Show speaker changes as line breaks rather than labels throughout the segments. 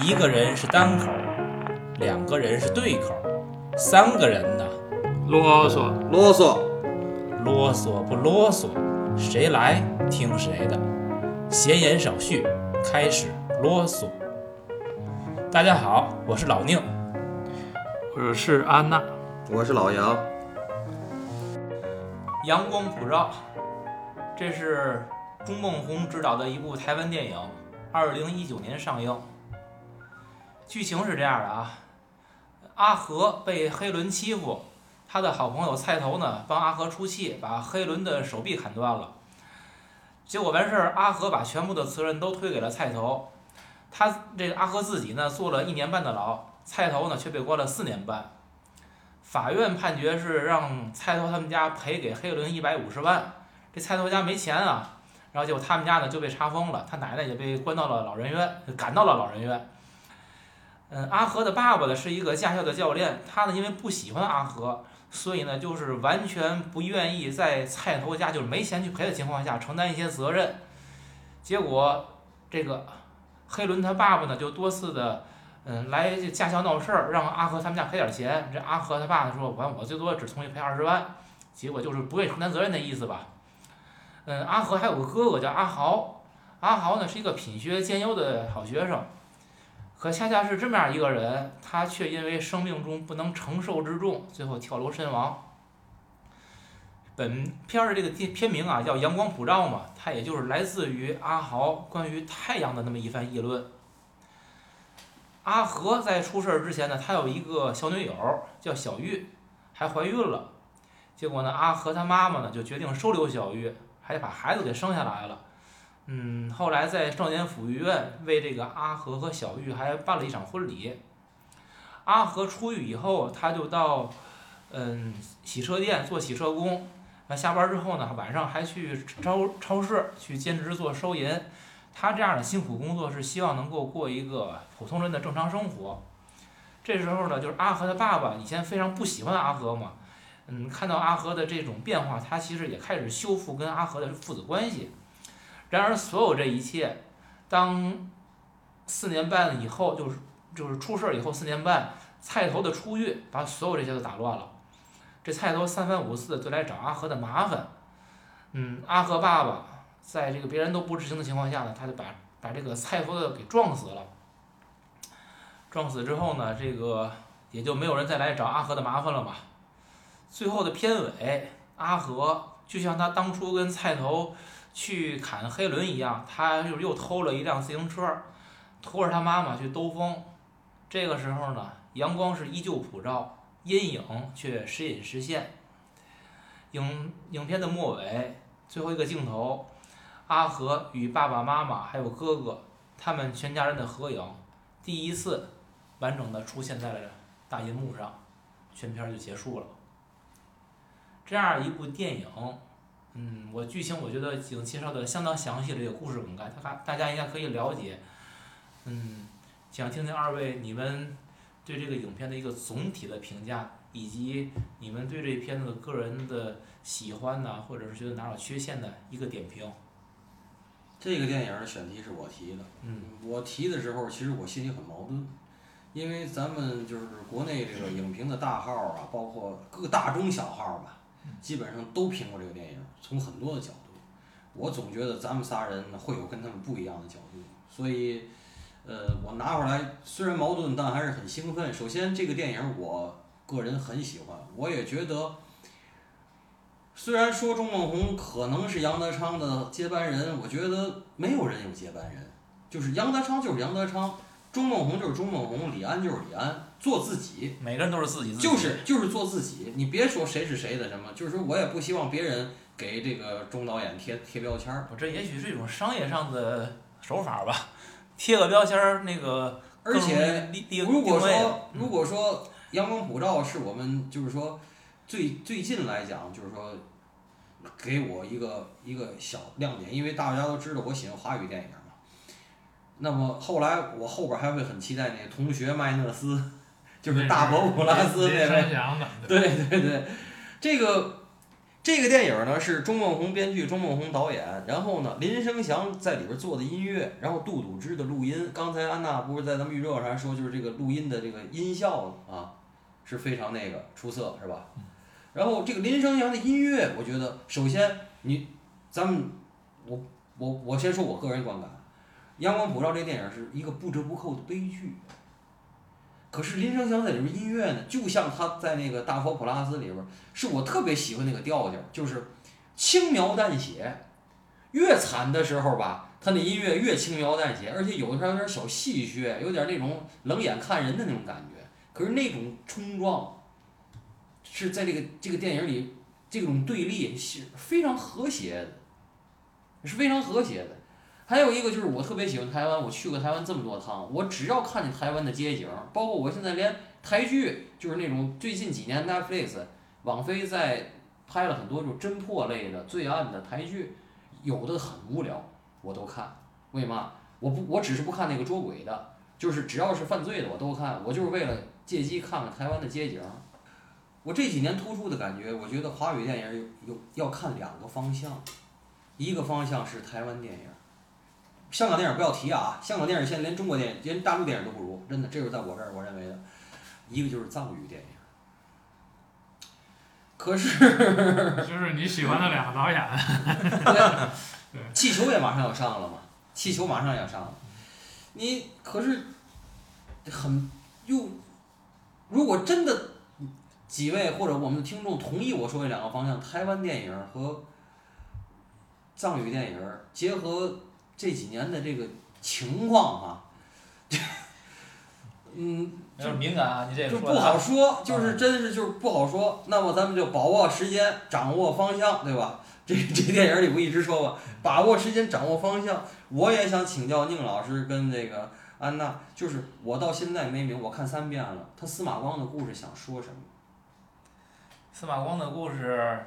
一个人是单口，两个人是对口，三个人呢，
啰嗦，
啰嗦，
啰嗦不啰嗦，谁来听谁的。闲言少叙，开始啰嗦。大家好，我是老宁。
我是安娜，
我是老杨。
阳光普照，这是钟孟宏执导的一部台湾电影，二零一九年上映。剧情是这样的啊，阿和被黑轮欺负，他的好朋友菜头呢帮阿和出气，把黑轮的手臂砍断了。结果完事儿，阿和把全部的责任都推给了菜头，他这个阿和自己呢坐了一年半的牢，菜头呢却被关了四年半。法院判决是让菜头他们家赔给黑轮一百五十万，这菜头家没钱啊，然后结果他们家呢就被查封了，他奶奶也被关到了老人院，赶到了老人院。嗯，阿和的爸爸呢是一个驾校的教练，他呢因为不喜欢阿和，所以呢就是完全不愿意在菜头家就是没钱去赔的情况下承担一些责任。结果这个黑伦他爸爸呢就多次的嗯来驾校闹事儿，让阿和他们家赔点钱。这阿和他爸呢说，完我最多只同意赔二十万，结果就是不愿意承担责任的意思吧。嗯，阿和还有个哥哥叫阿豪，阿豪呢是一个品学兼优的好学生。可恰恰是这么样一个人，他却因为生命中不能承受之重，最后跳楼身亡。本片的这个片名啊叫《阳光普照》嘛，它也就是来自于阿豪关于太阳的那么一番议论。阿和在出事之前呢，他有一个小女友叫小玉，还怀孕了。结果呢，阿和他妈妈呢就决定收留小玉，还把孩子给生下来了。嗯，后来在少年抚育院为这个阿和和小玉还办了一场婚礼。阿和出狱以后，他就到嗯洗车店做洗车工，那下班之后呢，晚上还去超超市去兼职做收银。他这样的辛苦工作是希望能够过一个普通人的正常生活。这时候呢，就是阿和的爸爸以前非常不喜欢阿和嘛，嗯，看到阿和的这种变化，他其实也开始修复跟阿和的父子关系。然而，所有这一切，当四年半以后，就是就是出事以后四年半，菜头的出狱把所有这些都打乱了。这菜头三番五次的就来找阿和的麻烦。嗯，阿和爸爸在这个别人都不知情的情况下呢，他就把把这个菜头的给撞死了。撞死之后呢，这个也就没有人再来找阿和的麻烦了嘛。最后的片尾，阿和就像他当初跟菜头。去砍黑轮一样，他又又偷了一辆自行车，拖着他妈妈去兜风。这个时候呢，阳光是依旧普照，阴影却时隐时现。影影片的末尾，最后一个镜头，阿和与爸爸妈妈还有哥哥，他们全家人的合影，第一次完整的出现在了大银幕上，全片就结束了。这样一部电影。嗯，我剧情我觉得已经介绍的相当详细了，这个故事梗概，大大家应该可以了解。嗯，想听听二位你们对这个影片的一个总体的评价，以及你们对这片子的个人的喜欢呐，或者是觉得哪有缺陷的一个点评。
这个电影的选题是我提的，
嗯，
我提的时候其实我心里很矛盾，因为咱们就是国内这个影评的大号啊，包括各大中小号吧。基本上都评过这个电影，从很多的角度，我总觉得咱们仨人会有跟他们不一样的角度，所以，呃，我拿回来虽然矛盾，但还是很兴奋。首先，这个电影我个人很喜欢，我也觉得，虽然说钟孟宏可能是杨德昌的接班人，我觉得没有人有接班人，就是杨德昌就是杨德昌，钟孟宏就是钟孟宏，李安就是李安。做自己，
每个人都是自己，
就是就是做自己。你别说谁是谁的什么，就是说我也不希望别人给这个钟导演贴贴标签儿。
我这也许是一种商业上的手法吧，贴个标签儿那个。
而且如果说如果说阳光普照是我们就是说最最近来讲就是说给我一个一个小亮点，因为大家都知道我喜欢华语电影嘛。那么后来我后边还会很期待那同学麦纳斯。就是大伯普拉斯那位，对对对，这个这个电影呢是钟孟宏编剧，钟孟宏导演，然后呢林生祥在里边做的音乐，然后杜笃之的录音。刚才安娜不是在咱们预热上还说，就是这个录音的这个音效啊是非常那个出色，是吧？然后这个林生祥的音乐，我觉得首先你咱们我我我先说我个人观感，《阳光普照》这电影是一个不折不扣的悲剧。可是林生祥在里边音乐呢，就像他在那个《大佛普拉斯》里边，是我特别喜欢那个调调，就是轻描淡写。越惨的时候吧，他那音乐越轻描淡写，而且有的时候有点小戏谑，有点那种冷眼看人的那种感觉。可是那种冲撞，是在这个这个电影里，这种对立是非常和谐的，是非常和谐的。还有一个就是我特别喜欢台湾，我去过台湾这么多趟，我只要看见台湾的街景，包括我现在连台剧，就是那种最近几年 Netflix、网飞在拍了很多这种侦破类的罪案的台剧，有的很无聊，我都看。为嘛？我不，我只是不看那个捉鬼的，就是只要是犯罪的我都看，我就是为了借机看看台湾的街景。我这几年突出的感觉，我觉得华语电影有有要看两个方向，一个方向是台湾电影。香港电影不要提啊！香港电影现在连中国电影、连大陆电影都不如，真的，这是在我这儿我认为的。一个就是藏语电影，可是
就是你喜欢的两个导演，
气球也马上要上了嘛，气球马上要上了，你可是很又，如果真的几位或者我们的听众同意我说这两个方向，台湾电影和藏语电影结合。这几年的这个情况哈，嗯，
就是敏感啊，你这
就不好说，就是真是就是不好说。那么咱们就把握时间，掌握方向，对吧？这这电影里不一直说吗，把握时间，掌握方向。我也想请教宁老师跟这个安娜，就是我到现在没明，我看三遍了，他司马光的故事想说什么？
司马光的故事，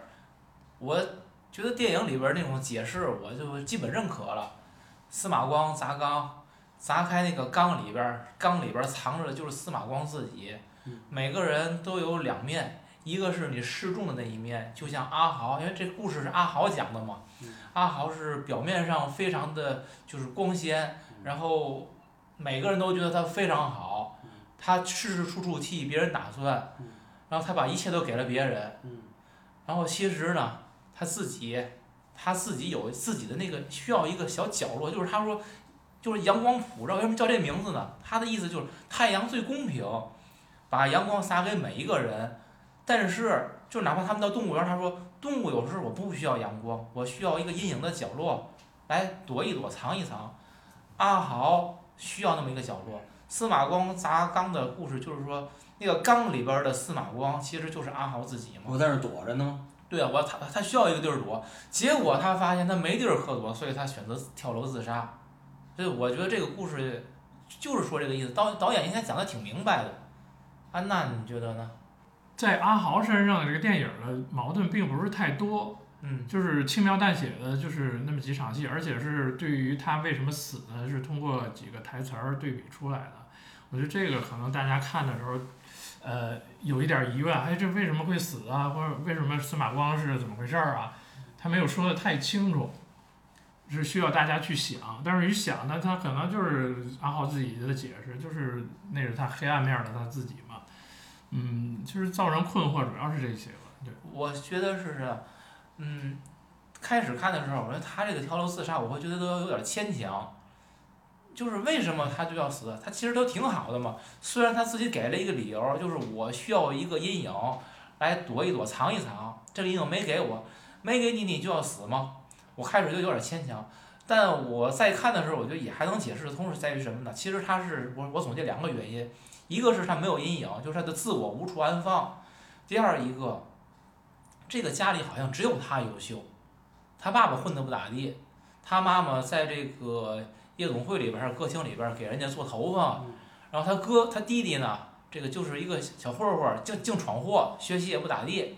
我觉得电影里边那种解释，我就基本认可了。司马光砸缸，砸开那个缸里边儿，缸里边儿藏着的就是司马光自己。每个人都有两面，一个是你示众的那一面，就像阿豪，因为这故事是阿豪讲的嘛。阿豪是表面上非常的就是光鲜，然后每个人都觉得他非常好，他事事处处替别人打算，然后他把一切都给了别人。然后其实呢，他自己。他自己有自己的那个需要一个小角落，就是他说，就是阳光普照，为什么叫这名字呢？他的意思就是太阳最公平，把阳光洒给每一个人。但是，就哪怕他们到动物园，他说动物有时候我不需要阳光，我需要一个阴影的角落来躲一躲、藏一藏。阿豪需要那么一个角落。司马光砸缸的故事就是说，那个缸里边的司马光其实就是阿豪自己嘛。
我在那躲着呢。
对啊，我他他需要一个地儿躲，结果他发现他没地儿可躲，所以他选择跳楼自杀。所以我觉得这个故事就是说这个意思。导导演应该讲的挺明白的。安娜，你觉得呢？
在阿豪身上的这个电影的矛盾并不是太多，
嗯，
就是轻描淡写的，就是那么几场戏，而且是对于他为什么死呢，是通过几个台词儿对比出来的。我觉得这个可能大家看的时候。呃，有一点疑问，哎，这为什么会死啊？或者为什么司马光是怎么回事儿啊？他没有说的太清楚，是需要大家去想。但是一想呢，他可能就是阿浩自己的解释，就是那是他黑暗面的他自己嘛。嗯，就是造成困惑，主要是这些吧。对，
我觉得是这，嗯，开始看的时候，我觉得他这个跳楼自杀，我会觉得都有点牵强。就是为什么他就要死？他其实都挺好的嘛。虽然他自己给了一个理由，就是我需要一个阴影来躲一躲、藏一藏。这个阴影没给我，没给你，你就要死吗？我开始就有点牵强，但我在看的时候，我觉得也还能解释的通，是在于什么呢？其实他是我我总结两个原因，一个是他没有阴影，就是他的自我无处安放；第二一个，这个家里好像只有他优秀，他爸爸混得不咋地，他妈妈在这个。夜总会里边儿，歌厅里边儿给人家做头发，然后他哥他弟弟呢，这个就是一个小混混，净净闯祸，学习也不咋地，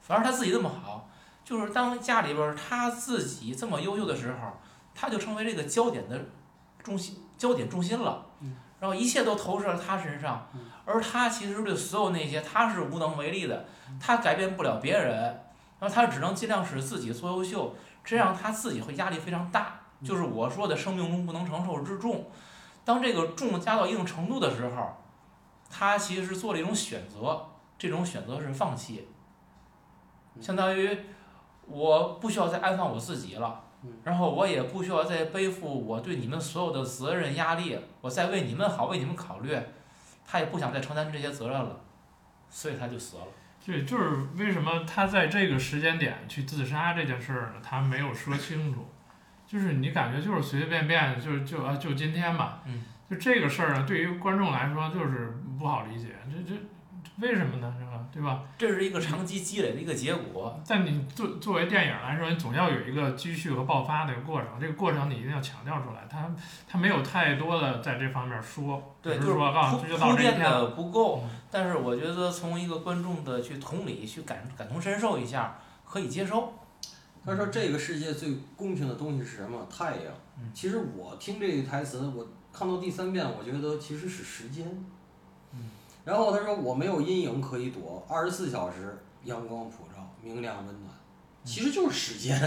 反正他自己这么好，就是当家里边儿他自己这么优秀的时候，他就成为这个焦点的中心，焦点中心了，然后一切都投射在他身上，而他其实对所有那些他是无能为力的，他改变不了别人，然后他只能尽量使自己做优秀，这样他自己会压力非常大，就是我说的生命中不能承受之重。当这个重加到一定程度的时候，他其实是做了一种选择，这种选择是放弃，相当于我不需要再安放我自己了
嗯，
然后我也不需要再背负我对你们所有的责任压力，我在为你们好，为你们考虑，他也不想再承担这些责任了，所以他就死了。
对，就是为什么他在这个时间点去自杀这件事儿呢？他没有说清楚，就是你感觉就是随随便便，就就啊就今天吧，
嗯，
就这个事儿呢，对于观众来说就是不好理解，这这为什么呢？是吧？对吧？
这是一个长期积累的一个结果。
但你作作为电影来说，你总要有一个积蓄和爆发的一个过程，这个过程你一定要强调出来。他他没有太多的在这方面说，
对，就是
说啊，这就到这一天了。
的不够
嗯，
但是我觉得从一个观众的去同理、去感感同身受一下，可以接受。
他说这个世界最公平的东西是什么？太阳
嗯。
其实我听这个台词，我看到第三遍，我觉得其实是时间。
嗯。
然后他说我没有阴影可以躲，二十四小时阳光普照，明亮温暖，其实就是时间。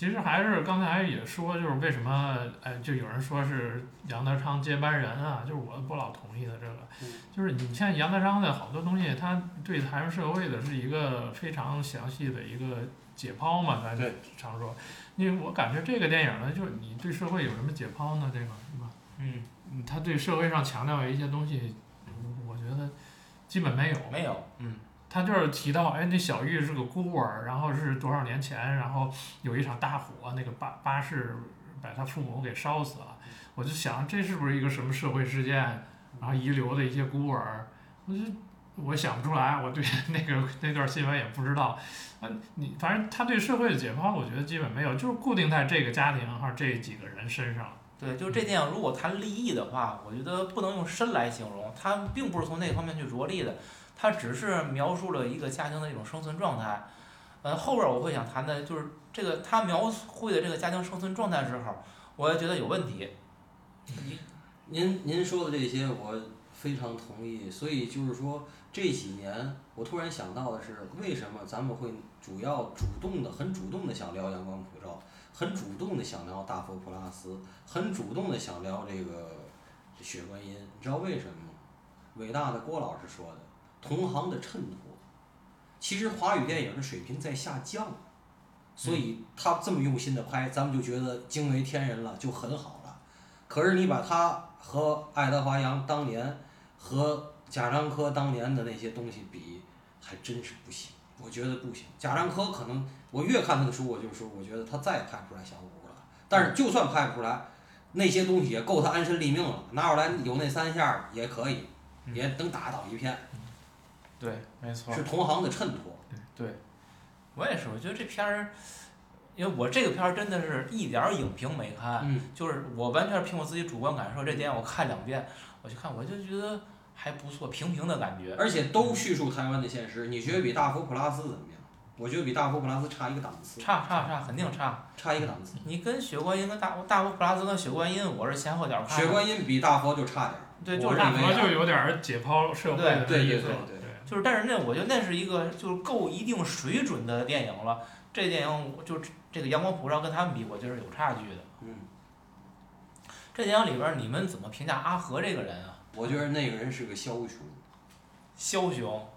其实还是刚才也说，就是为什么，哎，就有人说是杨德昌接班人啊，就是我不老同意的这个。
嗯，
就是你像杨德昌的好多东西，他对台湾社会的是一个非常详细的一个解剖嘛，咱
对。
常说，因为我感觉这个电影呢，就是你对社会有什么解剖呢？这个是吧？
嗯，
嗯，他对社会上强调的一些东西，嗯我觉得基本没有。
没有，嗯，
他就是提到，哎，那小玉是个孤儿，然后是多少年前，然后有一场大火，那个巴巴士把他父母给烧死了。我就想，这是不是一个什么社会事件？然后遗留的一些孤儿，我就我想不出来，我对 那个那段新闻也不知道。啊，你反正他对社会的解剖，我觉得基本没有，就是固定在这个家庭哈这几个人身上。
对，就是这电影如果谈利益的话，我觉得不能用深来形容，它并不是从那方面去着力的，它只是描述了一个家庭的一种生存状态。呃，后边我会想谈的就是这个他描绘的这个家庭生存状态时候，我也觉得有问题。
您您说的这些我非常同意，所以就是说这几年我突然想到的是，为什么咱们会主要主动的、很主动的想聊阳光普照，很主动的想聊大佛普拉斯，很主动的想聊这个雪观音，你知道为什么吗？伟大的郭老师说的，同行的衬托。其实华语电影的水平在下降，所以他这么用心的拍，咱们就觉得惊为天人了，就很好了。可是你把他和爱德华杨当年和贾樟柯当年的那些东西比，还真是不行。我觉得不行。贾樟柯可能我越看他的书，我就说我觉得他再也拍不出来小五了。但是就算拍不出来，那些东西也够他安身立命了。拿出来有那三下也可以，也能打倒一片，
对，没错
是同行的衬托。
对我也是，我觉得这片儿，因为我这个片儿真的是一点儿影评没看，
嗯，
就是我完全凭我自己主观感受，这电影我看两遍，我去看我就觉得还不错，平平的感觉。
而且都叙述台湾的现实。你觉得比大佛普拉斯怎么样？我觉得比大佛普拉斯差一个档次，
差差差，肯定差。
差一个档次。
你跟雪观音跟大大佛普拉斯跟雪观音，我是前后脚看的。
雪观音比大佛就差点儿。
对，就是
大佛就有点儿解剖社会的
对对
意思
对对
对
就是，但是那我觉得那是一个就是够一定水准的电影了。这电影我就这个阳光普照跟他们比，我觉得是有差距的。
嗯，
这电影里边儿你们怎么评价阿和这个人啊？
我觉得那个人是个枭雄，
枭雄，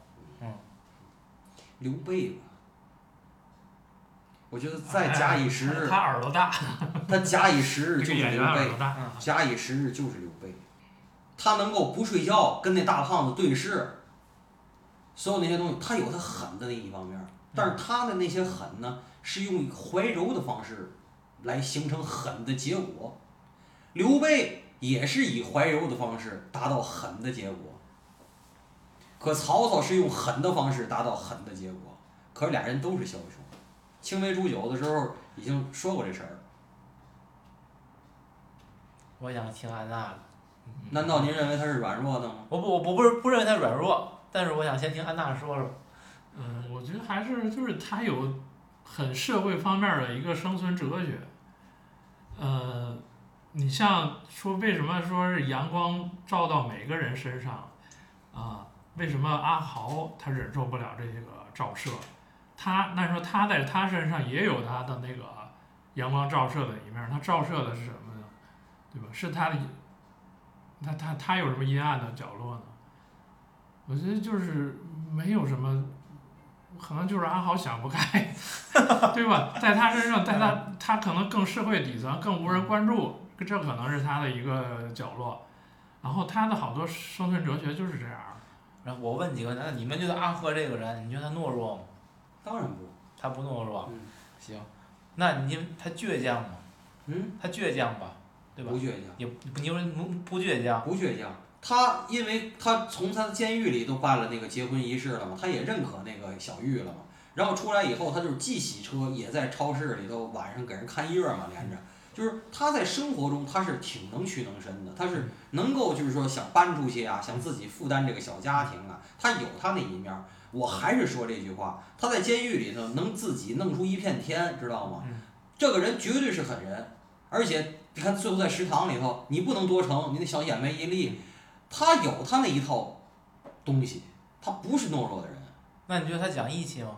嗯
刘备吧。我觉得再假以时日，
他耳朵大，
他假以时日就是刘备。假以时日就是刘备。他能够不睡觉跟那大胖子对视，所有那些东西，他有他狠的那一方面，但是他的那些狠呢，是用怀柔的方式来形成狠的结果。刘备也是以怀柔的方式达到狠的结果，可曹操是用狠的方式达到狠的结果，可是俩人都是枭雄。青梅煮酒的时候已经说过这事儿，
我想听安娜的。
难道您认为他是软弱的吗？
我不我不不是不认为他软弱，但是我想先听安娜说说。
嗯，我觉得还是就是他有很社会方面的一个生存哲学。呃，你像说为什么说是阳光照到每个人身上啊？为什么阿豪他忍受不了这个照射？他那时候他在他身上也有他的那个阳光照射的一面，他照射的是什么呢？对吧？是他的，他他他有什么阴暗的角落呢？我觉得就是没有什么，可能就是阿豪想不开，对吧？在他身上，在他他可能更社会底层，更无人关注，这可能是他的一个角落。然后他的好多生存哲学就是这样。
然后我问几个，那你们觉得阿和这个人，你觉得他懦弱吗？
当然不，
他不懦弱。
嗯
行，那你他倔强吗？
嗯，
他倔强吧，对吧
不？倔强，
也不，你说不不倔强，
不倔强。他因为他从他的监狱里都办了那个结婚仪式了嘛，他也认可那个小玉了嘛。然后出来以后，他就是既洗车，也在超市里头晚上给人看夜嘛，连着。就是他在生活中他是挺能屈能伸的，他是能够就是说想搬出去啊，想自己负担这个小家庭啊，他有他那一面儿。我还是说这句话，他在监狱里头能自己弄出一片天，知道吗？
嗯
这个人绝对是狠人，而且你看最后在食堂里头，你不能多盛，你那小眼眉一立，他有他那一套东西，他不是懦弱的人，
那你觉得他讲义气吗？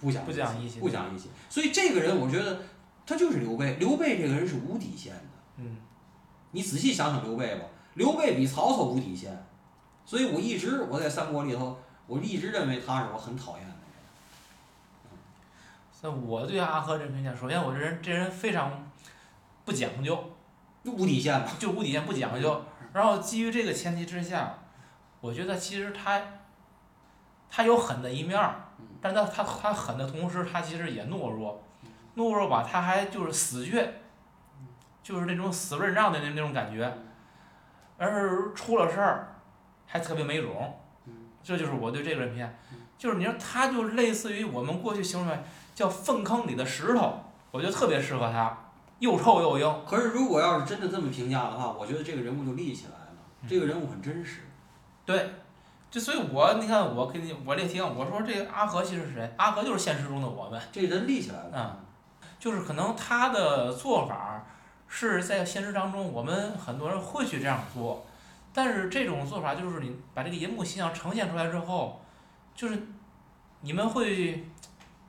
不讲
不讲义气
不讲义气。所以这个人，我觉得他就是刘备。刘备这个人是无底线的。
嗯，
你仔细想想刘备吧，刘备比曹操无底线，所以我一直我在三国里头，我一直认为他是我很讨厌的人。
那我对阿和这评价，首先我这人这人非常不讲究，
就无底线嘛。
就无底线不讲究。然后基于这个前提之下，我觉得其实他他有狠的一面但他他他狠的同时，他其实也懦弱，懦弱吧，他还就是死倔，就是那种死不认账的那那种感觉，而是出了事儿还特别没种
嗯，
这就是我对这个人评价
嗯，
就是你说他就类似于我们过去形容为叫粪坑里的石头，我觉得特别适合他，又臭又硬。
可是如果要是真的这么评价的话，我觉得这个人物就立起来了。
嗯
这个人物很真实。
对，就所以我你看我给你我这题我说这个阿和其实是谁？阿和就是现实中的我们，
这人立起来了。
嗯就是可能他的做法是在现实当中我们很多人会去这样做，但是这种做法就是你把这个银幕形象呈现出来之后，就是你们会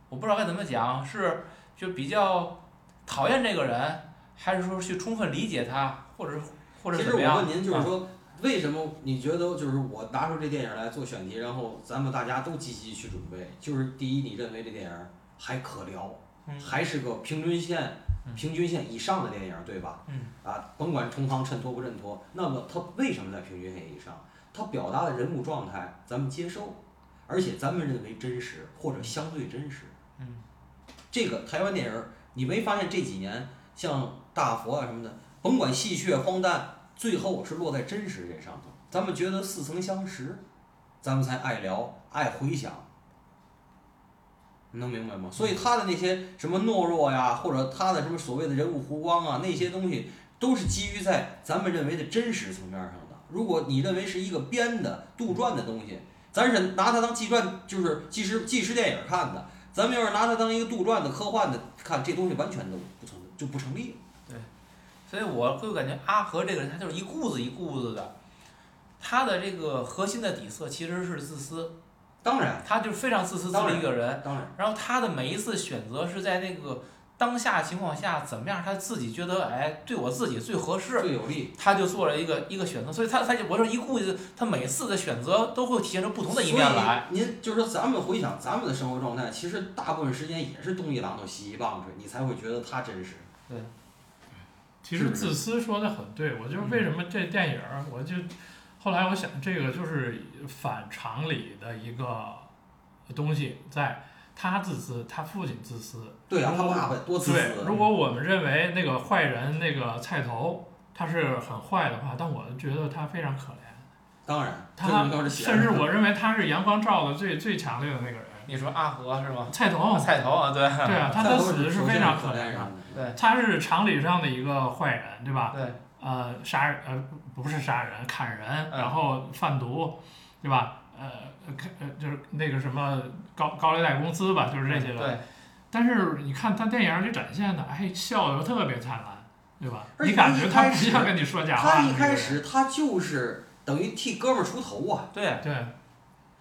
我不知道该怎么讲，是就比较讨厌这个人，还是说去充分理解他，或者或者
其
怎么样？
实我问您，就是
啊
说，为什么你觉得就是我拿出这电影来做选题，然后咱们大家都积极去准备？就是第一，你认为这电影还可聊，
嗯
还是个平均线
嗯、
平均线以上的电影，对吧？
嗯
啊，甭管同行衬托不衬托，那么它为什么在平均线以上？它表达的人物状态咱们接受，而且咱们认为真实或者相对真实。
嗯
这个台湾电影儿，你没发现这几年像大佛啊什么的，甭管戏谑荒诞，最后是落在真实这上头。咱们觉得似曾相识，咱们才爱聊爱回想。能明白吗？所以他的那些什么懦弱呀，或者他的什么所谓的人物弧光啊，那些东西都是基于在咱们认为的真实层面上的。如果你认为是一个编的杜撰的东西，咱是拿它当纪传，就是纪实纪实电影看的。咱们要是拿它当一个杜撰的、科幻的看，这东西完全都不成就不成立。
对所以我会感觉阿和这个人，他就是一顾子一顾子的，他的这个核心的底色其实是自私，
当然，
他就是非常自私自利一个人。
当然，
然后他的每一次选择是在那个当下情况下怎么样，他自己觉得哎对我自己最合适，
最有利。
他就做了一个一个选择。所以他他就我说一股子，他每次的选择都会体现出不同的一面来。
您就是说，咱们回想咱们的生活状态，其实大部分时间也是东一榔头西一棒槌，你才会觉得他真实。
对其实自私说的很对，我就是为什么这电影儿，我就后来我想这个就是反常理的一个东西，在他自私，他父亲自私，
对啊，他
如果
爸爸多自
对，。如果我们认为那个坏人那个菜头他是很坏的话，但我觉得他非常可怜，
当然，
他甚至我 认为他是阳光照的最最强烈的那个人，
你说阿和是吗？
菜头，
菜头啊，对
对啊，他的死是非常可怜的，
对
他是常理上的一个坏人，对吧？
对，
呃，杀人呃不是杀人，砍人，
嗯
然后贩毒，对吧？呃，看呃就是那个什么高高利贷公司吧，就是这些个。
对，
但是你看他电影里展现的，哎，笑得特别灿烂，对吧？你感觉他不像跟你说假话
他。一开始他就是等于替哥们儿出头啊，
对，
对，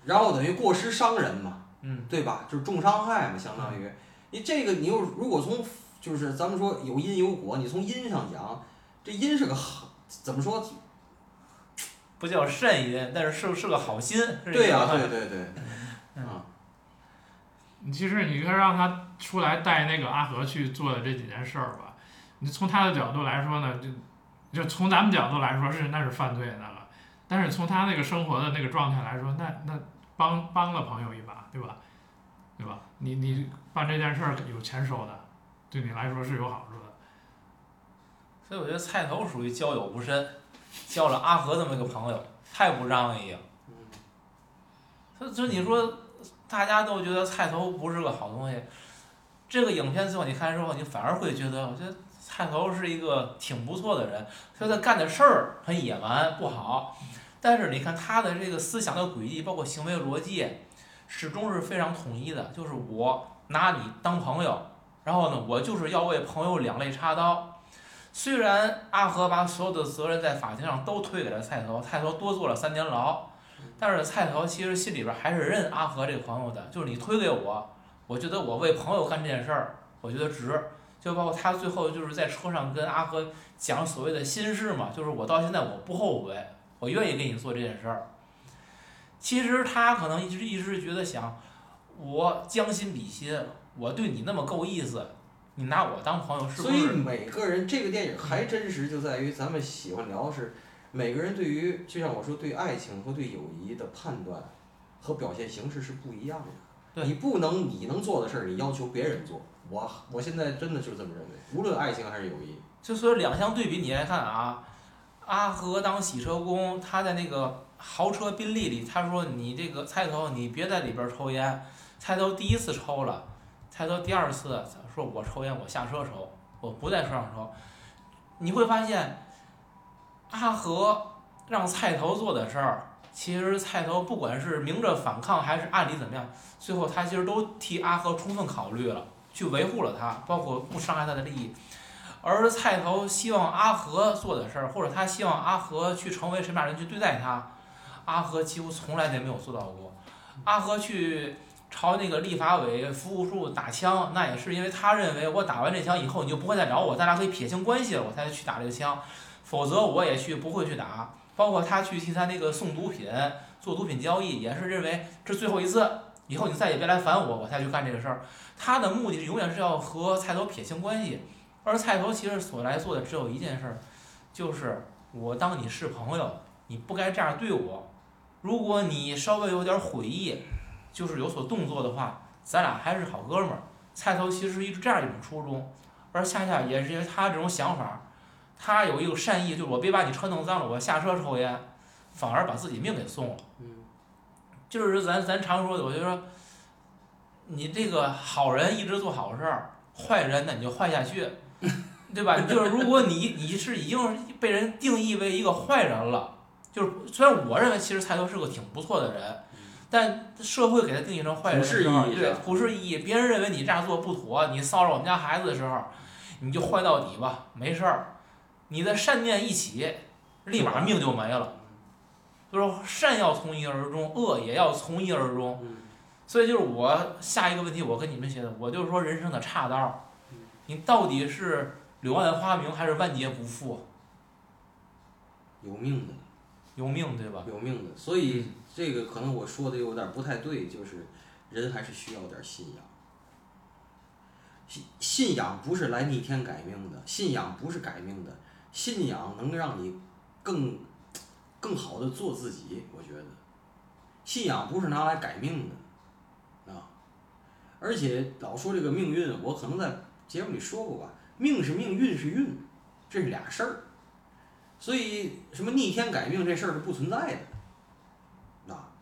然后等于过失伤人嘛，
嗯，
对吧？就是重伤害嘛，相当于你这个你又如果从就是咱们说有因有果，你从因上讲，这因是个好怎么说？
不叫善因，但是是是个好心。
对呀、
个
对对对，
嗯
啊，
你其实你看让他出来带那个阿和去做的这几件事儿吧，你从他的角度来说呢，就就从咱们角度来说是那是犯罪的了，但是从他那个生活的那个状态来说，那那帮帮了朋友一把，对吧？对吧？你你办这件事儿有钱收的，对你来说是有好处的。
所以我觉得菜头属于交友不慎，交了阿和这么一个朋友，太不仗义了。
嗯
所以所以你说，大家都觉得菜头不是个好东西，这个影片最后你看之后，你反而会觉得，我觉得菜头是一个挺不错的人，虽然他干的事儿很野蛮不好，但是你看他的这个思想的轨迹，包括行为逻辑，始终是非常统一的，就是我拿你当朋友，然后呢，我就是要为朋友两肋插刀。虽然阿和把所有的责任在法庭上都推给了菜头，菜头多坐了三年牢，但是菜头其实心里边还是认阿和这个朋友的，就是你推给我，我觉得我为朋友干这件事儿，我觉得值。就包括他最后就是在车上跟阿和讲所谓的心事嘛，就是我到现在我不后悔，我愿意给你做这件事儿。其实他可能一直一直觉得想，我将心比心，我对你那么够意思，你拿我当朋友是不
所以
是？
每个人这个电影还真实就在于咱们喜欢聊的是每个人对于就像我说对爱情和对友谊的判断和表现形式是不一样的。
对
你不能你能做的事儿，你要求别人做。我我现在真的就是这么认为，无论爱情还是友谊。
就说两相对比，你来看啊，阿和当洗车工，他在那个豪车宾利里，他说你这个菜头，你别在里边抽烟。菜头第一次抽了，菜头第二次说我抽烟，我下车抽，我不在车上抽。你会发现，阿和让菜头做的事儿，其实菜头不管是明着反抗还是暗里怎么样，最后他其实都替阿和充分考虑了，去维护了他，包括不伤害他的利益。而菜头希望阿和做的事儿，或者他希望阿和去成为什么样人去对待他，阿和几乎从来都没有做到过。阿和去朝那个立法委服务处打枪，那也是因为他认为我打完这枪以后你就不会再找我，咱俩可以撇清关系了，我才去打这个枪，否则我也去不会去打。包括他去替他那个送毒品、做毒品交易，也是认为这最后一次，以后你再也别来烦我，我才去干这个事儿。他的目的是永远是要和菜头撇清关系。而菜头其实所来做的只有一件事儿，就是我当你是朋友，你不该这样对我。如果你稍微有点悔意，就是有所动作的话，咱俩还是好哥们儿。菜头其实是一这样一种初衷，而恰恰也是因为他这种想法，他有一个善意，就是我别把你车弄脏了，我下车抽烟，反而把自己命给送了。
嗯，
就是咱咱常说的，我就说，你这个好人一直做好事儿，坏人呢你就坏下去，对吧？就是如果你你是已经被人定义为一个坏人了，就是虽然我认为其实菜头是个挺不错的人，但社会给他定义成坏人的时候，对
普世意义
别人认为你这样做不妥，你骚扰我们家孩子的时候，你就坏到底吧，没事儿，你的善念一起，立马命就没了。就是说善要从一而终，恶也要从一而终。
嗯
所以就是我下一个问题，我跟你们写的，我就是说人生的岔道你到底是柳暗花明还是万劫不复？
有命的，
有命对吧？
有命的。所以这个可能我说的有点不太对，就是人还是需要点信仰。信信仰不是来逆天改命的，信仰不是改命的，信仰能让你更更好的做自己。我觉得，信仰不是拿来改命的。啊，而且老说这个命运，我可能在节目里说过吧，命是命，运是运，这是俩事儿。所以什么逆天改命这事儿是不存在的，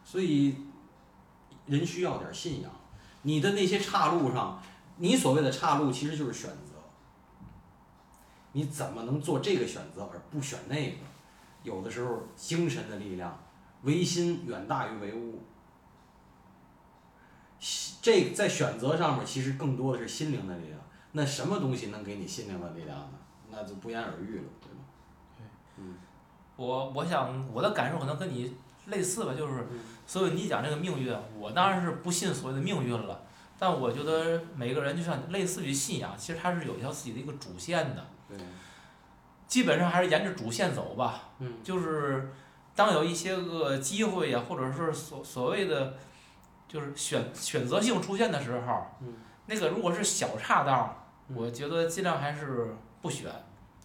所以人需要点信仰。你的那些岔路上，你所谓的岔路其实就是选择。你怎么能做这个选择而不选那个？有的时候精神的力量，唯心远大于唯物。这在选择上面，其实更多的是心灵的力量。那什么东西能给你心灵的力量呢？那就不言而喻了，对吗？嗯。
我我想我的感受可能跟你类似吧，就是
嗯。
所以你讲这个命运，我当然是不信所谓的命运了，但我觉得每个人就像类似于信仰，其实它是有一条自己的一个主线的，
对，
基本上还是沿着主线走吧。
嗯。
就是当有一些个机会呀，或者是所所谓的就是选选择性出现的时候，
嗯。
那个如果是小岔道，
嗯。
我觉得尽量还是不选，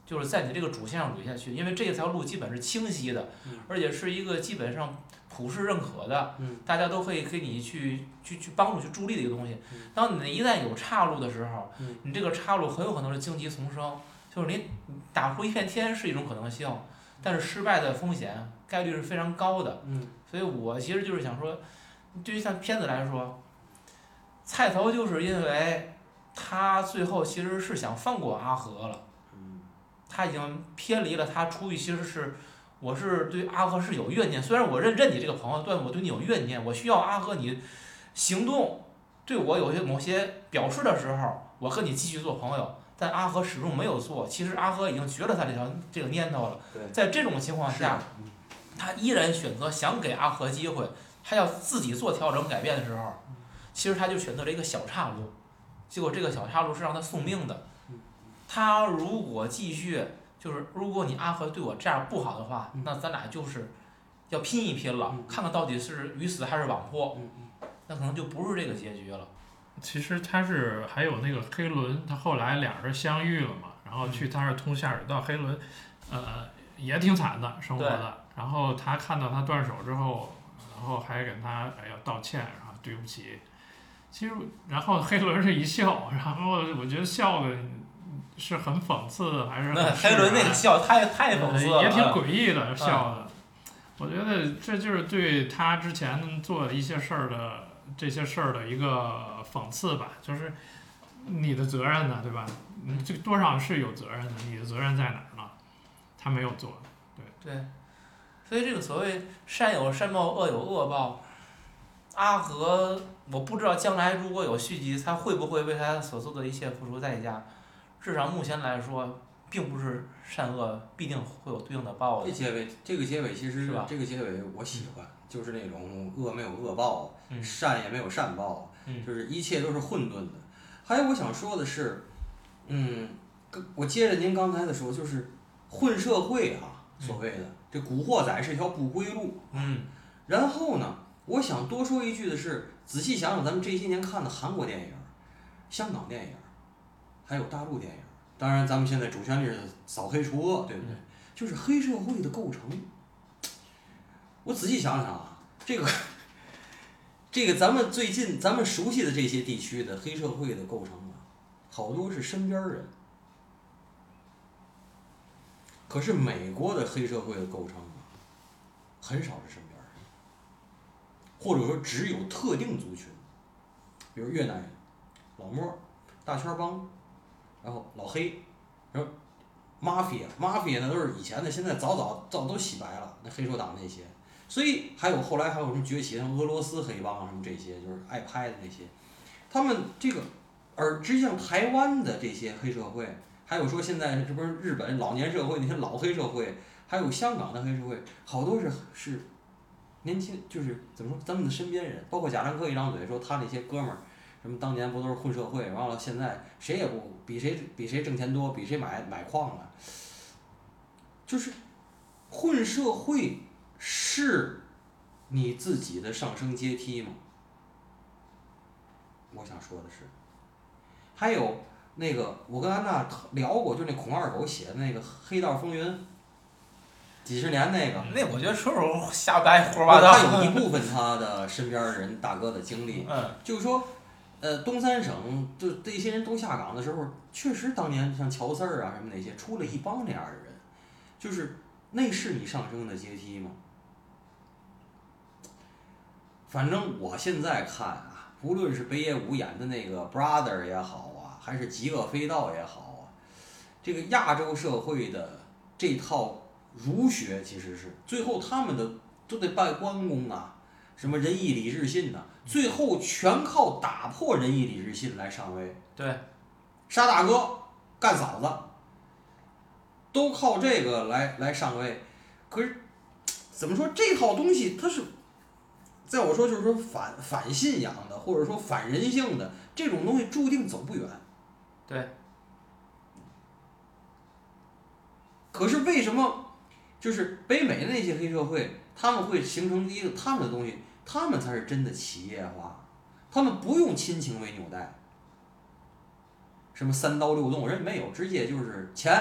就是在你这个主线上捋下去，因为这条路基本是清晰的
嗯，
而且是一个基本上普世认可的，
嗯
大家都可以给你去去去帮助去助力的一个东西
嗯。
当你一旦有岔路的时候
嗯，
你这个岔路很有可能是荆棘丛生，就是你打出一片天是一种可能性，但是失败的风险概率是非常高的。
嗯
所以我其实就是想说，对于像片子来说，菜头就是因为他最后其实是想放过阿和了，
嗯
他已经偏离了他出于其实是我是对阿和是有怨念，虽然我认认你这个朋友，但我对你有怨念，我需要阿和你行动对我有些某些表示的时候，我和你继续做朋友。但阿和始终没有做，其实阿和已经绝了他这条这个念头了。
对，
在这种情况下，
嗯
他依然选择想给阿和机会，他要自己做调整改变的时候，其实他就选择了一个小岔路，结果这个小岔路是让他送命的。他如果继续，就是如果你阿和对我这样不好的话，
嗯
那咱俩就是要拼一拼了
嗯，
看看到底是鱼死还是网破，
嗯嗯
那可能就不是这个结局了。
其实他是还有那个黑伦，他后来俩人相遇了嘛，然后去他那儿通下水道，黑伦，呃，也挺惨的生活的。然后他看到他断手之后，然后还给他哎呀道歉，然后对不起。其实，然后黑伦是一笑，然后我觉得笑的是很讽刺，还是
黑轮那个笑太太讽刺了，
呃也挺
嗯
诡异的笑的。我觉得这就是对他之前做的一些事儿的这些事儿的一个讽刺吧，就是你的责任呢，对吧？你这多少是有责任的，你的责任在哪儿呢？他没有做，
对对，所以这个所谓善有善报，恶有恶报，阿和我不知道将来如果有续集，他会不会为他所做的一切付出代价？至少目前来说，并不是善恶必定会有对应的报的。
这结尾，这个结尾其实
是吧
这个结尾我喜欢，就是那种恶没有恶报，
嗯
善也没有善报，
嗯
就是一切都是混沌的。还有我想说的是，嗯，我接着您刚才的说，就是混社会啊，所谓的这古惑仔是条不归路。
嗯
然后呢，我想多说一句的是，仔细想想咱们这些年看的韩国电影、香港电影，还有大陆电影，当然咱们现在主旋律是扫黑除恶，对不对？就是黑社会的构成。我仔细想想啊，这个这个咱们最近咱们熟悉的这些地区的黑社会的构成啊，好多是身边人。可是美国的黑社会的构成啊，很少是身边人，或者说只有特定族群，比如越南人、老莫、大圈帮，然后老黑，然后 mafia，mafia 那都是以前的，现在早早早都洗白了，那黑手党那些，所以还有后来还有什么崛起，像俄罗斯黑帮什么这些，就是爱拍的那些，他们这个，而实际上台湾的这些黑社会，还有说现在这不是日本老年社会那些老黑社会，还有香港的黑社会，好多是是年轻，就是怎么说，咱们的身边人，包括贾樟柯一张嘴说他那些哥们儿，什么当年不都是混社会，完了现在谁也不比谁比谁挣钱多，比谁买买矿了，就是混社会是你自己的上升阶梯吗？我想说的是，还有那个我跟安娜聊过，就那孔二狗写的那个《黑道风云》，几十年那个，
那我觉得说说瞎掰胡说八道。
他有一部分他的身边人大哥的经历，
嗯
就是说，呃，东三省就这些人都下岗的时候，确实当年像乔四儿啊什么那些，出了一帮那样的人，就是那是你上升的阶梯吗？反正我现在看啊，无论是北野武演的那个 Brother 也好啊，还是极恶飞道也好啊，这个亚洲社会的这套儒学其实是最后他们的都得拜关公啊，什么仁义礼智信呐、最后全靠打破仁义礼智信来上位。
对，
杀大哥，干嫂子，都靠这个来来上位。可是怎么说这套东西它是，在我说就是说反反信仰的，或者说反人性的这种东西，注定走不远。
对。
可是为什么，就是北美的那些黑社会，他们会形成一个他们的东西，他们才是真的企业化，他们不用亲情为纽带，什么三刀六洞人没有，直接就是钱，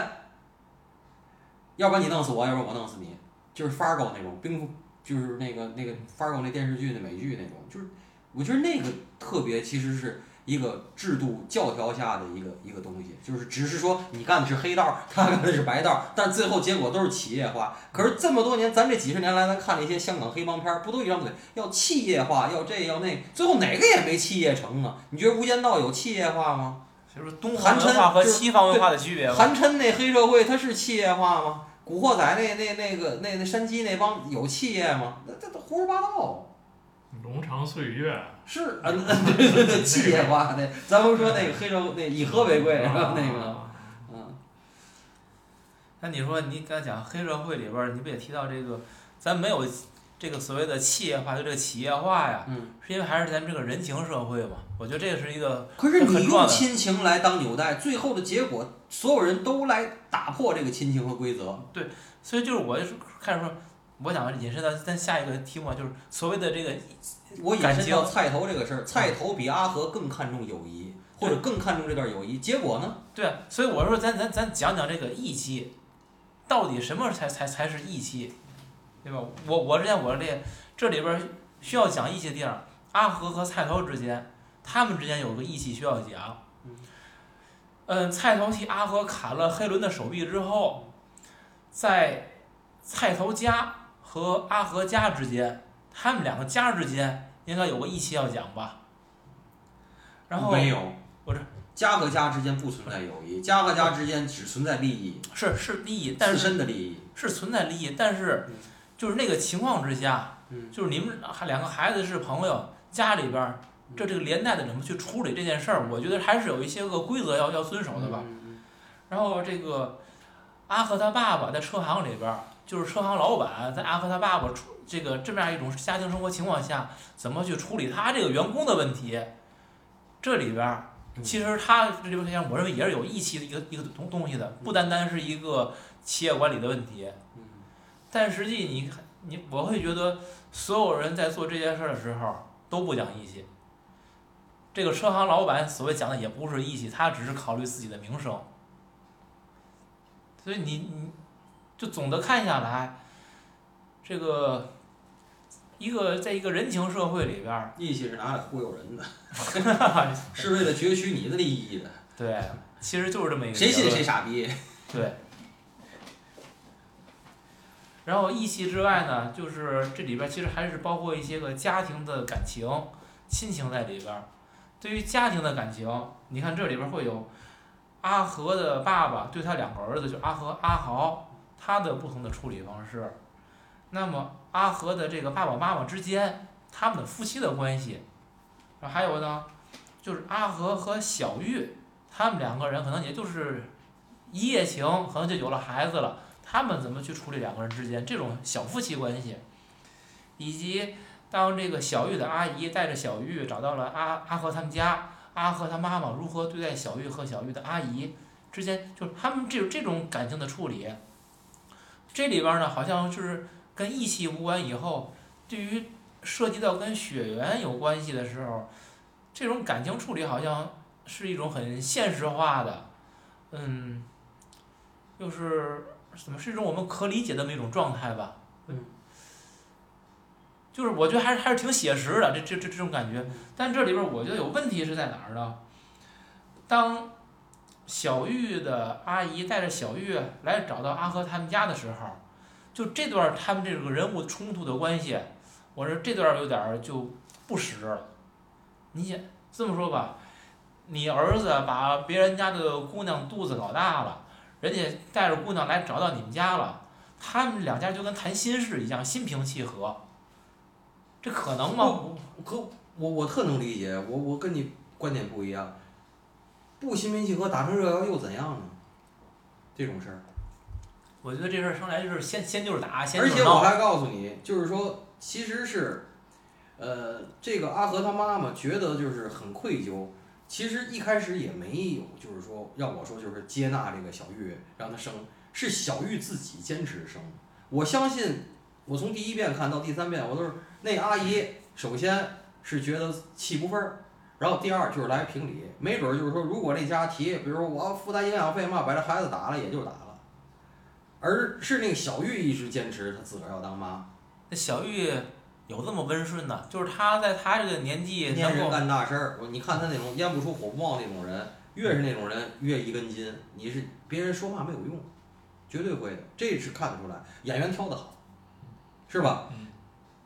要不然你弄死我，要不然我弄死你，就是 Fargo 那种冰，就是那个那个 Fargo 那电视剧的美剧那种，就是我觉得那个特别其实是。一个制度教条下的一个一个东西，就是只是说你干的是黑道，他干的是白道，但最后结果都是企业化。可是这么多年，咱这几十年来，咱看了一些香港黑帮片儿，不都一张嘴？要企业化，要这要那，最后哪个也没企业成啊？你觉得《无间道》有企业化吗？
就是东方文化和西方文化的区别。
韩琛那黑社会，他是企业化吗？古惑仔那那那个那那山鸡那帮有企业吗？那这都胡说八道。
龙长岁月
是啊对对对，企业化那，咱不说那个黑社那以和为贵是吧？那个，嗯。
那你说你刚讲黑社会里边儿，你不也提到这个，咱没有这个所谓的企业化，就这个企业化呀，是因为还是咱们这个人情社会嘛？我觉得这个是一个
可是你用亲情来当纽带，最后的结果，所有人都来打破这个亲情和规则。
对，所以就是我开始说。我想引申到咱下一个题目，就是所谓的这个，
我引申到菜头这个事儿，菜头比阿和更看重友谊，或者更看重这段友谊。结果呢？
对，所以我说咱咱咱讲讲这个义气，到底什么才才才是义气，对吧？我我之前我这这里边需要讲义气的地方，阿和和菜头之间，他们之间有个义气需要讲。嗯，菜头替阿和砍了黑伦的手臂之后，在菜头家。和阿和家之间，他们两个家之间应该有个义气要讲吧？然后
没有，
不是
家和家之间不存在友谊，家和家之间只存在利益。
是是利益，但是
自身的利益
是存在利益，但是就是那个情况之下，就是你们还两个孩子是朋友，家里边这这个连带的怎么去处理这件事儿？我觉得还是有一些个规则要要遵守的吧。然后这个阿和他爸爸在车行里边。就是车行老板在阿和他爸爸处这个这么样一种家庭生活情况下，怎么去处理他这个员工的问题？这里边儿其实他这里边我认为也是有义气的一个一个东东西的，不单单是一个企业管理的问题。但实际你你我会觉得所有人在做这件事儿的时候都不讲义气。这个车行老板所谓讲的也不是义气，他只是考虑自己的名声。所以你你。就总的看下来，这个一个在一个人情社会里边儿，
义气是拿来忽悠人的，是为了攫取你的利益的。
对，其实就是这么一个。
谁信谁傻逼。
对。然后义气之外呢，就是这里边其实还是包括一些个家庭的感情、亲情在里边儿。对于家庭的感情，你看这里边会有阿和的爸爸对他两个儿子，就阿和、阿豪。他的不同的处理方式，那么阿和的这个爸爸妈妈之间，他们的夫妻的关系，还有呢，就是阿和和小玉，他们两个人可能也就是一夜情，可能就有了孩子了，他们怎么去处理两个人之间这种小夫妻关系，以及当这个小玉的阿姨带着小玉找到了阿阿和他们家，阿和他妈妈如何对待小玉和小玉的阿姨之间，就是他们这这种感情的处理。这里边呢，好像就是跟义气无关。以后对于涉及到跟血缘有关系的时候，这种感情处理好像是一种很现实化的，嗯，又是怎么是一种我们可理解的那么一种状态吧？
嗯，
就是我觉得还是还是挺写实的，这这这这种感觉。但这里边我觉得有问题是在哪儿呢？当小玉的阿姨带着小玉来找到阿和他们家的时候，就这段他们这个人物冲突的关系，我说这段有点就不实了。你想这么说吧，你儿子把别人家的姑娘肚子搞大了，人家带着姑娘来找到你们家了，他们两家就跟谈心事一样，心平气和，这可能吗？
可我我特能理解，我我跟你观点不一样。不心平气和打成热窑又怎样呢？这种事儿，
我觉得这事儿生来就是先先就是打，先
而。且我还告诉你，就是说，其实是，呃，这个阿和他妈妈觉得就是很愧疚。其实一开始也没有，就是说让我说就是接纳这个小玉让她生，是小玉自己坚持生。我相信，我从第一遍看到第三遍，我都是那阿姨首先是觉得气不忿儿，然后第二就是来评理，没准儿就是说如果这家提，比如说我要负担营养费嘛，把这孩子打了也就打了，而是那个小玉一直坚持她自个儿要当妈。
那小玉有这么温顺呢？就是她在她这个年纪
年人
能够，
干大事儿，我你看她那种烟不出火不冒那种人，越是那种人越一根筋。你是别人说话没有用，绝对会的，这是看得出来。演员挑的好，是吧？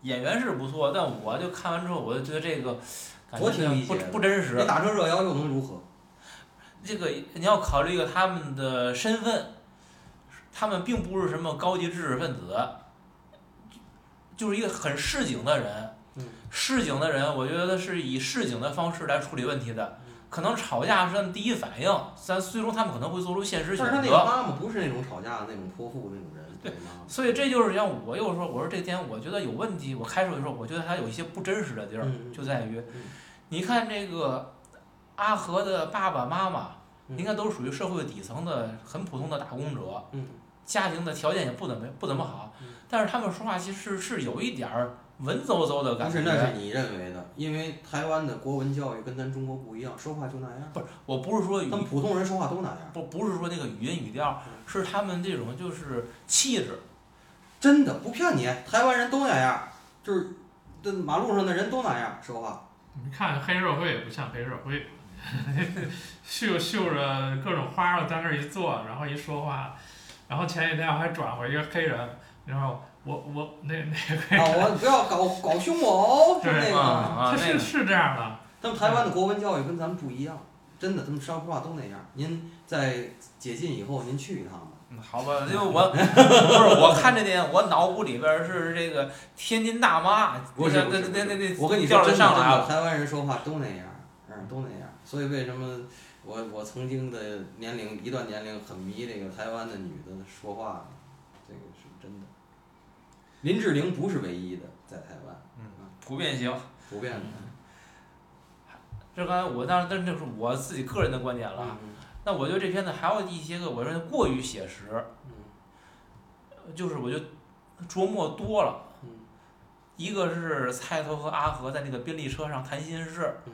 演员是不错，但我就看完之后，我就觉得这个感
我
觉不
挺理解的
不真实
你。打成热窑又能如何？
这个你要考虑一个他们的身份，他们并不是什么高级知识分子，就是一个很市井的人。
嗯
市井的人，我觉得是以市井的方式来处理问题的。
嗯
可能吵架是他们第一反应，但最终他们可能会做出现实选
但是他那个。妈妈不是那种吵架的那种泼妇那种人，
对。所以这就是让我又说，我说这点我觉得有问题。我开始就说，我觉得他有一些不真实的地儿，
嗯
就在于
嗯，
你看这个阿和的爸爸妈妈，
嗯
应该都属于社会底层的很普通的打工者，
嗯
家庭的条件也不怎么不怎么好
嗯，
但是他们说话其实是有一点儿文绉绉的感
不是，那是。你认为的，因为台湾的国文教育跟咱中国不一样，说话就那样。
不是，我不是说语
他们普通人说话都那样，
不不是说那个语音语调，是他们这种就是气质。
真的不骗你，台湾人都那样，就是这马路上的人都那样说话。
你看黑社会也不像黑社会，绣绣着各种花儿在那儿一坐，然后一说话，然后前几天我还转过一个黑人，然后我我那那个
啊，我 不要搞搞凶我哦，是
对
那个。
啊啊，那个
他是是这样的，
他们台湾的国文教育跟咱们不一样，真的，他们说话都那样。您在解禁以后，您去一趟吧。
嗯好吧，因为我 不是我看这电影，我脑补里边儿是这个天津大妈，那
不是不是
那那那那
我跟你
调
说，真的，真的，
上来了。
台湾人说话都那样，嗯，都那样。所以为什么我我曾经的年龄一段年龄很迷这个台湾的女的说话呢？林志玲不是唯一的，在台湾
普遍型，
普遍 的。
这刚才我当然，但是这是我自己个人的观点了。
嗯
那我觉得这片子还有一些个，我认为过于写实，
嗯
就是我觉得琢磨多了。
嗯
一个是菜头和阿和在那个宾利车上谈心事，
嗯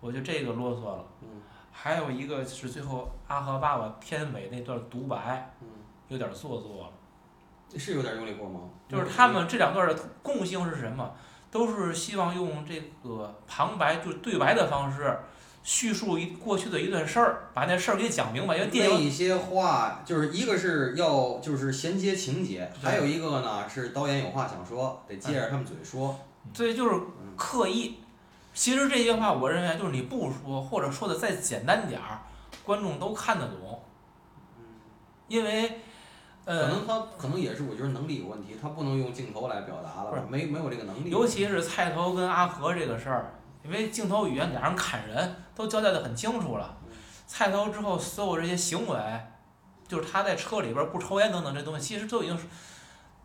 我觉得这个啰嗦了。
嗯
还有一个是最后阿和爸爸片尾那段独白，
嗯
有点做作了。
嗯，是有点用力过猛。
就是他们这两段的共性是什么？都是希望用这个旁白，就是对白的方式，叙述一过去的一段事儿，把那事儿给讲明白。因为电影
那一些话，就是一个是要就是衔接情节，还有一个呢是导演有话想说，得接着他们嘴说。
对就是
嗯
刻意。其实这些话，我认为就是你不说，或者说的再简单点儿，观众都看得懂。因为，
可
呃，
能他可能也是我觉得能力有问题，他不能用镜头来表达了
不是，
没没有这个能力。
尤其是菜头跟阿和这个事儿，因为镜头语言俩人砍人都交代的很清楚了。菜头之后所有这些行为，就是他在车里边儿不抽烟等等这东西，其实都已经是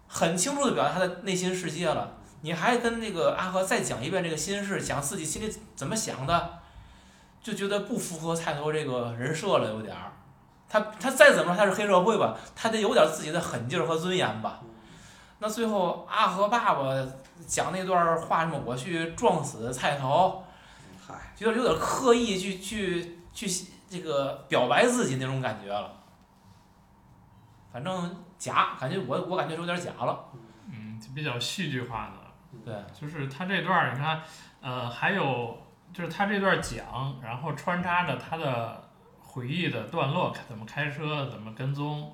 很清楚的表达他的内心世界了。你还跟那个阿和再讲一遍这个心事，讲自己心里怎么想的，就觉得不符合菜头这个人设了，有点儿。他他再怎么说他是黑社会吧，他得有点自己的狠劲儿和尊严吧。那最后阿和爸爸讲那段话，什么我去撞死菜头，
嗨，
觉得有点刻意去去去这个表白自己那种感觉了。反正假，感觉我我感觉是有点假了。
嗯，就比较戏剧化的。
对，
就是他这段儿，你看，呃，还有就是他这段儿讲，然后穿插着他的回忆的段落，怎么开车，怎么跟踪，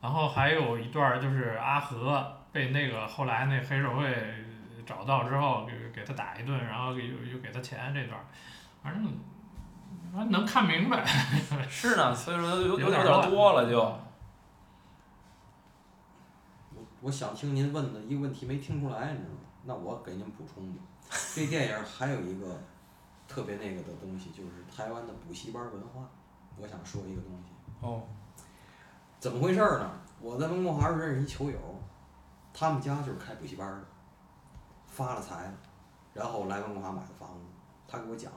然后还有一段就是阿和被那个后来那黑社会找到之后，给给他打一顿，然后又又给他钱这段，反正反正能看明白，
是呢，所以说有有有点多了就。
我我想听您问的一个问题没听出来，你知道吗？那我给您补充吧。这电影还有一个特别那个的东西，就是台湾的补习班文化。我想说一个东西，
哦，
怎么回事儿呢？我在温哥华认识一球友，他们家就是开补习班儿的，发了财了，然后来温哥华买的房子。他给我讲，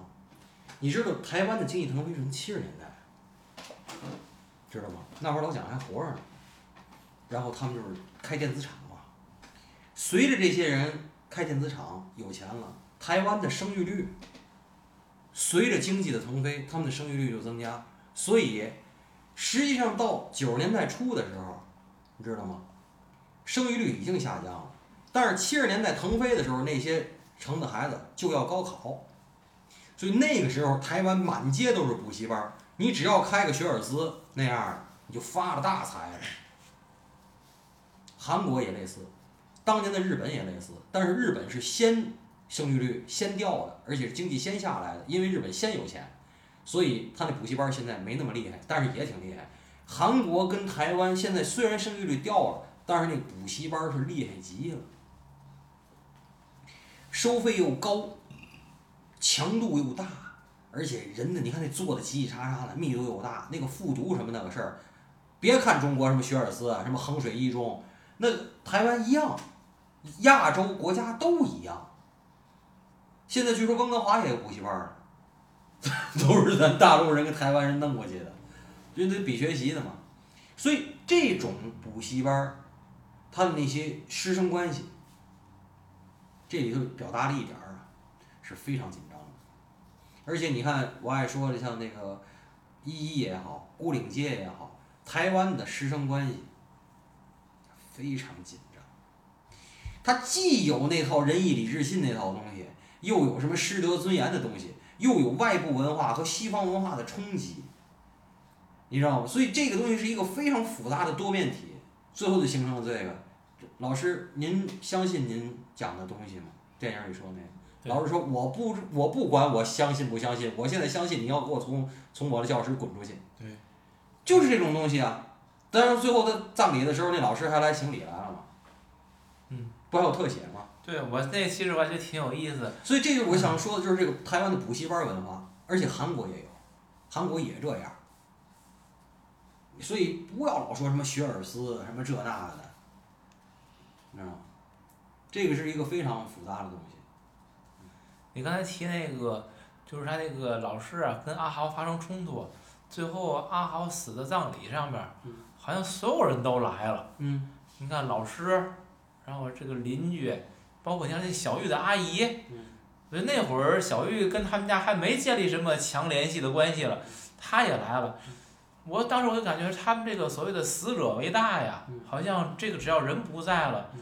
你知道台湾的经济腾飞是从七十年代，知道吗？那会儿老蒋还活着呢。然后他们就是开电子厂嘛。随着这些人开电子厂有钱了，台湾的生育率随着经济的腾飞，他们的生育率就增加，所以实际上到九十年代初的时候，你知道吗？生育率已经下降了，但是七十年代腾飞的时候，那些城的孩子就要高考，所以那个时候台湾满街都是补习班，你只要开个学而思那样，你就发了大财了。韩国也类似，当年的日本也类似，但是日本是先生育率先掉的，而且是经济先下来的，因为日本先有钱，所以他那补习班现在没那么厉害，但是也挺厉害。韩国跟台湾现在虽然生育率掉了，但是那补习班是厉害极了，收费又高，强度又大，而且人呢，你看那做的叽叽喳喳的，密度又大，那个复读什么那个事儿，别看中国什么学而思啊，什么衡水一中，那台湾一样，亚洲国家都一样。现在据说温哥华也有补习班儿，都是咱大陆人跟台湾人弄过去的，因为得比学习的嘛。所以这种补习班儿，他的那些师生关系，这里头表达了一点儿啊，是非常紧张的。而且你看，我爱说的像那个一一也好，牯岭街也好，台湾的师生关系非常紧张。它既有那套仁义礼智信那套东西，又有什么师德尊严的东西，又有外部文化和西方文化的冲击，你知道吗？所以这个东西是一个非常复杂的多面体，最后就形成了这个。老师，您相信您讲的东西吗？电影里说那个。老师说：“我不，我不管我相信不相信，我现在相信你要给我从从我的教室滚出去。”
对，
就是这种东西啊。但是，最后他葬礼的时候，那老师还来行礼来了嘛。
嗯。
不还有特写吗？
对我那其实我觉得挺有意思。
所以这就是我想说的，就是这个台湾的补习班文化，而且韩国也有，韩国也这样。所以不要老说什么学而思什么这那个的，你知道吗？这个是一个非常复杂的东西。
你刚才提那个，就是他那个老师啊，跟阿豪发生冲突，最后阿豪死的葬礼上面
嗯，
好像所有人都来了。
嗯
你看老师，然后这个邻居，包括你看那小玉的阿姨，
嗯
所以那会儿小玉跟他们家还没建立什么强联系的关系了，她也来了。我当时我就感觉他们这个所谓的死者为大呀
嗯，
好像这个只要人不在了
嗯，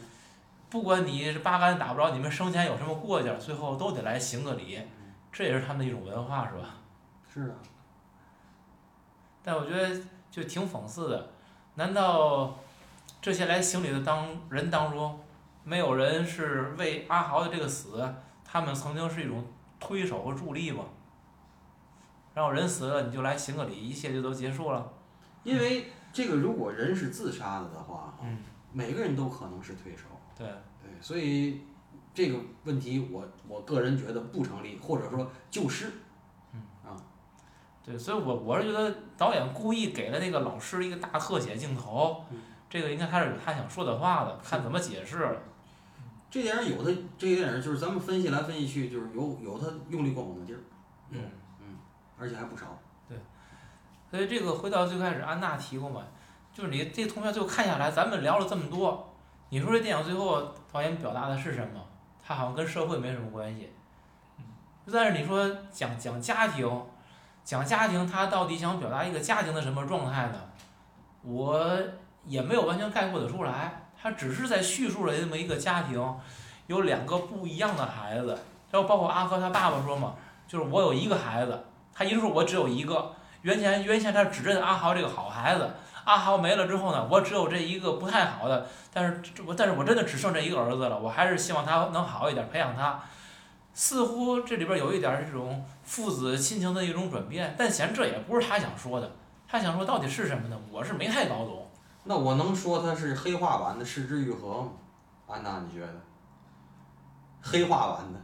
不管你是八竿子打不着，你们生前有什么过节，最后都得来行个礼，
嗯
这也是他们的一种文化，是吧？
是啊，
但我觉得就挺讽刺的，难道这些来行礼的当人当中，没有人是为阿豪的这个死，他们曾经是一种推手和助力吗？然后人死了，你就来行个礼，一切就都结束了。
因为这个如果人是自杀的的话，
嗯，
每个人都可能是推手。
对，
对，所以这个问题我我个人觉得不成立，或者说就是嗯
对，所以我我是觉得导演故意给了那个老师一个大特写镜头，
嗯
这个应该他是有他想说的话的，看怎么解释了。
这电影有的这个电影就是咱们分析来分析去，就是有有他用力过猛的劲儿，
嗯嗯。
而且还不少。
对所以这个回到最开始，安娜提过嘛，就是你这通篇最后看下来，咱们聊了这么多，你说这电影最后导演表达的是什么？它好像跟社会没什么关系。但是你说讲讲家庭，讲家庭，他到底想表达一个家庭的什么状态呢？我也没有完全概括得出来，他只是在叙述了这么一个家庭，有两个不一样的孩子，然后包括阿和他爸爸说嘛，就是我有一个孩子，他一直说我只有一个。原先原先他只认阿豪这个好孩子，阿豪没了之后呢，我只有这一个不太好的，但是这我但是我真的只剩这一个儿子了，我还是希望他能好一点，培养他。似乎这里边有一点这种父子亲情的一种转变，但显然这也不是他想说的，他想说到底是什么呢？我是没太搞懂。
那我能说它是黑化版的《失之愈合》吗？安娜，你觉得？黑化版的，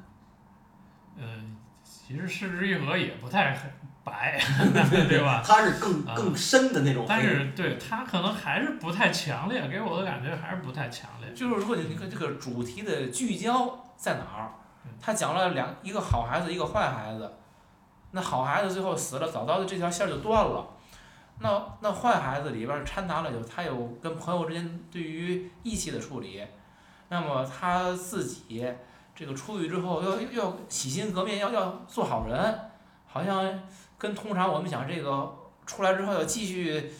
嗯，其实失之愈合也不太白，对吧？
它是更
啊
更深的那种黑。
但是对它可能还是不太强烈，给我的感觉还是不太强烈。
就是如果，你看这个主题的聚焦在哪儿？他讲了两一个好孩子，一个坏孩子。那好孩子最后死了，早早的这条线儿就断了。那那坏孩子里边儿掺杂了有他有跟朋友之间对于义气的处理，那么他自己这个出狱之后要要洗心革面，要要做好人，好像跟通常我们想这个出来之后要继续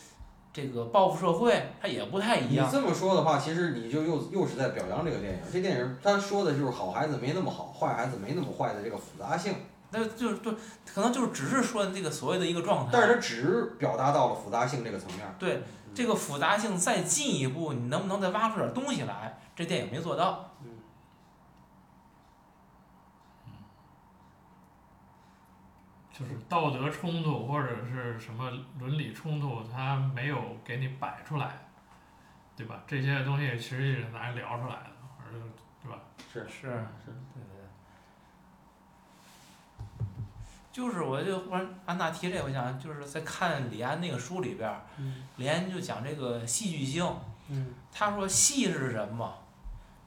这个报复社会，他也不太一样。
你这么说的话，其实你就又又是在表扬这个电影。这电影他说的就是好孩子没那么好，坏孩子没那么坏的这个复杂性，
那就是就可能就是只是说这个所谓的一个状态，
但是它只表达到了复杂性这个层面。
对这个复杂性再进一步，你能不能再挖出点东西来？这电影没做到。
就是道德冲突或者是什么伦理冲突，它没有给你摆出来，对吧？这些东西其实也是咱聊出来的，而对吧？
是
是是，对对。就是我就忽然安娜提这，我想就是在看李安那个书里边，
嗯
李安就讲这个戏剧性，
嗯
他说戏是什么？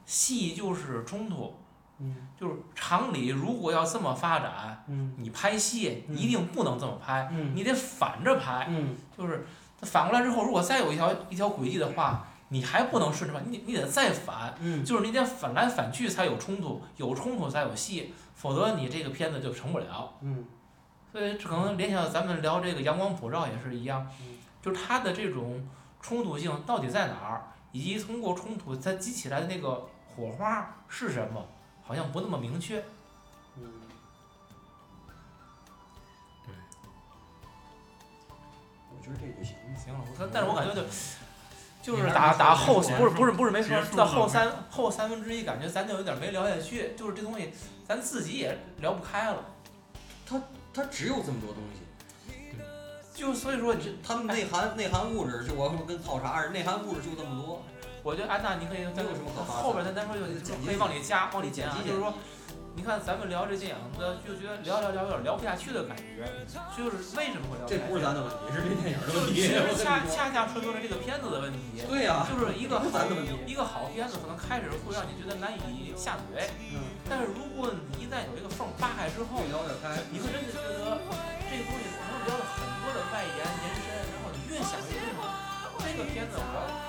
戏就是冲突，
嗯
就是常理如果要这么发展，
嗯
你拍戏
嗯
一定不能这么拍，
嗯
你得反着拍。
嗯
就是反过来之后，如果再有一条一条轨迹的话，你还不能顺着拍，你你得再反，
嗯
就是你得反来反去才有冲突，有冲突才有戏，否则你这个片子就成不了。
嗯
所以这可能联想到咱们聊这个阳光普照也是一样
嗯，
就是它的这种冲突性到底在哪儿，以及通过冲突它激起来的那个火花是什么，好像不那么明确。
嗯。
对。
我觉得这就行。
行了，我但但是我感觉就就是打打后不是不是不是没说到后三后三分之一，感觉咱就有点没聊下去，就是这东西咱自己也聊不开了，
它只有这么多东西，
就所以说这
它们内含内含物质，就我说跟泡茶似的，内含物质就这么多。
我觉得安娜你可以咱
没有什么可发散
后边咱咱说就
简洁
可以往里加往里减啊，就是说。你看，咱们聊这电影的，就觉得聊聊聊有点聊不下去的感觉，就是为什么会聊不
这
下去？
不是咱的问题，是这电影的
就
问题。
其实恰恰恰说明了这个片子的问题，
对呀、
就是一个好
咱的问题。
一个好片子可能开始会让你觉得难以下嘴，
嗯，
但是如果你一旦有一个缝扒开之后，
聊得开。
你会真的觉得这个东西可能聊了很多的外延延伸，然后你越想越深。这个片子我